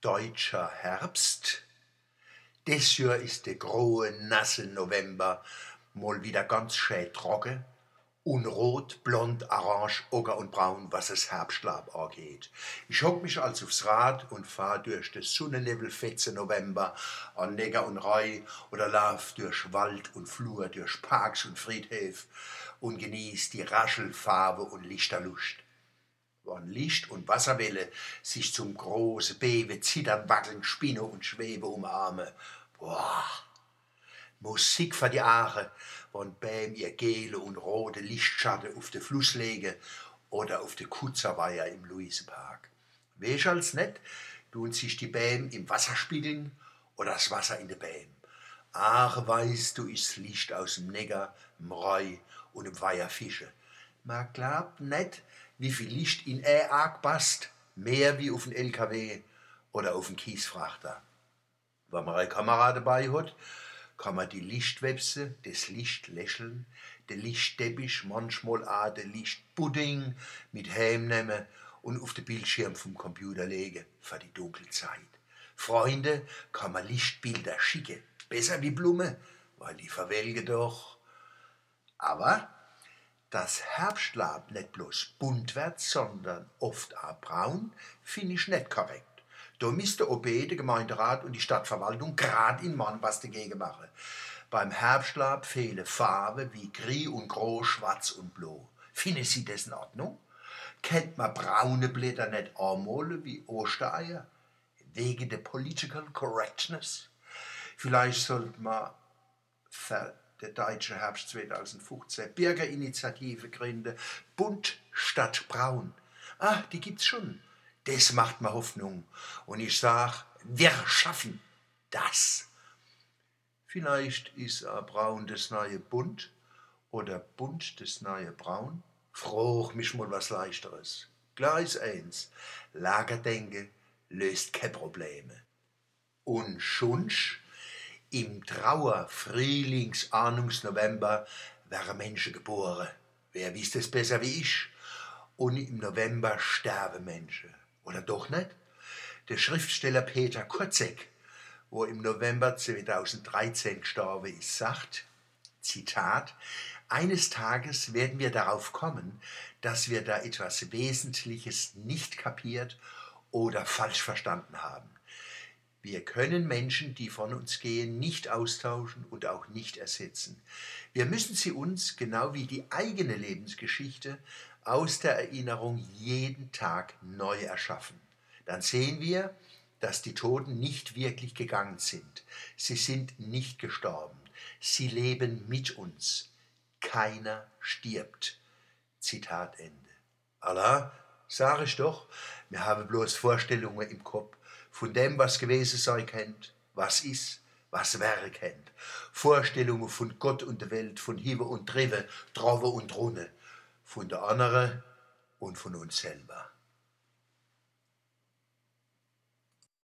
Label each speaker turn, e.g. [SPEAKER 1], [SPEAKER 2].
[SPEAKER 1] deutscher Herbst. Des Jahr ist der grohe, nasse November mal wieder ganz schön trocken und rot, blond, orange, ocker und braun, was es Herbstlab angeht. Ich hock mich also aufs Rad und fahr durch den Sonnennebelfetze November an Neger und Rei oder lauf durch Wald und Flur, durch Parks und Friedhöfe und genieß die Raschelfarbe und Lichterlust wann Licht und Wasserwelle sich zum große Bewe, Zittern, Wackeln, Spinne und Schwebe umarme. Boah! Musik für die Aare, wann Bäm ihr gele und rote Lichtschatten auf den Fluss lege oder auf de Kutzerweiher im Luisepark. Wesch als net, tun sich die Bäm im Wasser spiegeln oder das Wasser in de Bäm. Ach, weißt du, ist Licht aus dem Neger, im Reu und im Weiher Fische. Man glaubt net, wie viel Licht in ein Arg passt, mehr wie auf ein LKW oder auf ein Kiesfrachter. Wenn man eine Kamera dabei hat, kann man die Lichtwebse, das Licht lächeln, den Lichtteppich, manchmal auch den Lichtpudding mit heimnehmen und auf den Bildschirm vom Computer legen für die dunkle Zeit. Freunde kann man Lichtbilder schicken, besser wie Blume, weil die verwelgen doch. Aber dass Herbstlab nicht bloß bunt wird, sondern oft auch braun, finde ich nicht korrekt. Da müsste OB, der Gemeinderat und die Stadtverwaltung gerade in Mann was dagegen machen. Beim Herbstlab fehlen Farben wie Gris und Grau, Schwarz und Blau. Finden Sie das in Ordnung? Kennt man braune Blätter nicht anmalen wie Ostereier? Wegen der Political Correctness? Vielleicht sollte man der Deutsche Herbst 2015, Bürgerinitiative gründe, bunt statt braun. Ah, die gibt's schon. Das macht mir Hoffnung. Und ich sag, wir schaffen das. Vielleicht ist a braun das neue bunt oder bunt das neue braun. Froch mich mal was leichteres. Gleis eins, Lagerdenke löst keine Probleme. Und schunsch im Trauer Frühlings Ahnungsnovember wären Menschen geboren. Wer wisst es besser wie ich? Und im November sterben Menschen. Oder doch nicht? Der Schriftsteller Peter Kurzek, wo im November 2013 gestorben ist, sagt, Zitat, eines Tages werden wir darauf kommen, dass wir da etwas Wesentliches nicht kapiert oder falsch verstanden haben. Wir können Menschen, die von uns gehen, nicht austauschen und auch nicht ersetzen. Wir müssen sie uns, genau wie die eigene Lebensgeschichte, aus der Erinnerung jeden Tag neu erschaffen. Dann sehen wir, dass die Toten nicht wirklich gegangen sind. Sie sind nicht gestorben. Sie leben mit uns. Keiner stirbt. Zitat Ende. Allah, sag ich doch, wir haben bloß Vorstellungen im Kopf von dem, was gewesen sein kennt, was ist, was wäre kennt. Vorstellungen von Gott und der Welt, von Hiebe und Trive, Trove und Runne, von der anderen und von uns selber.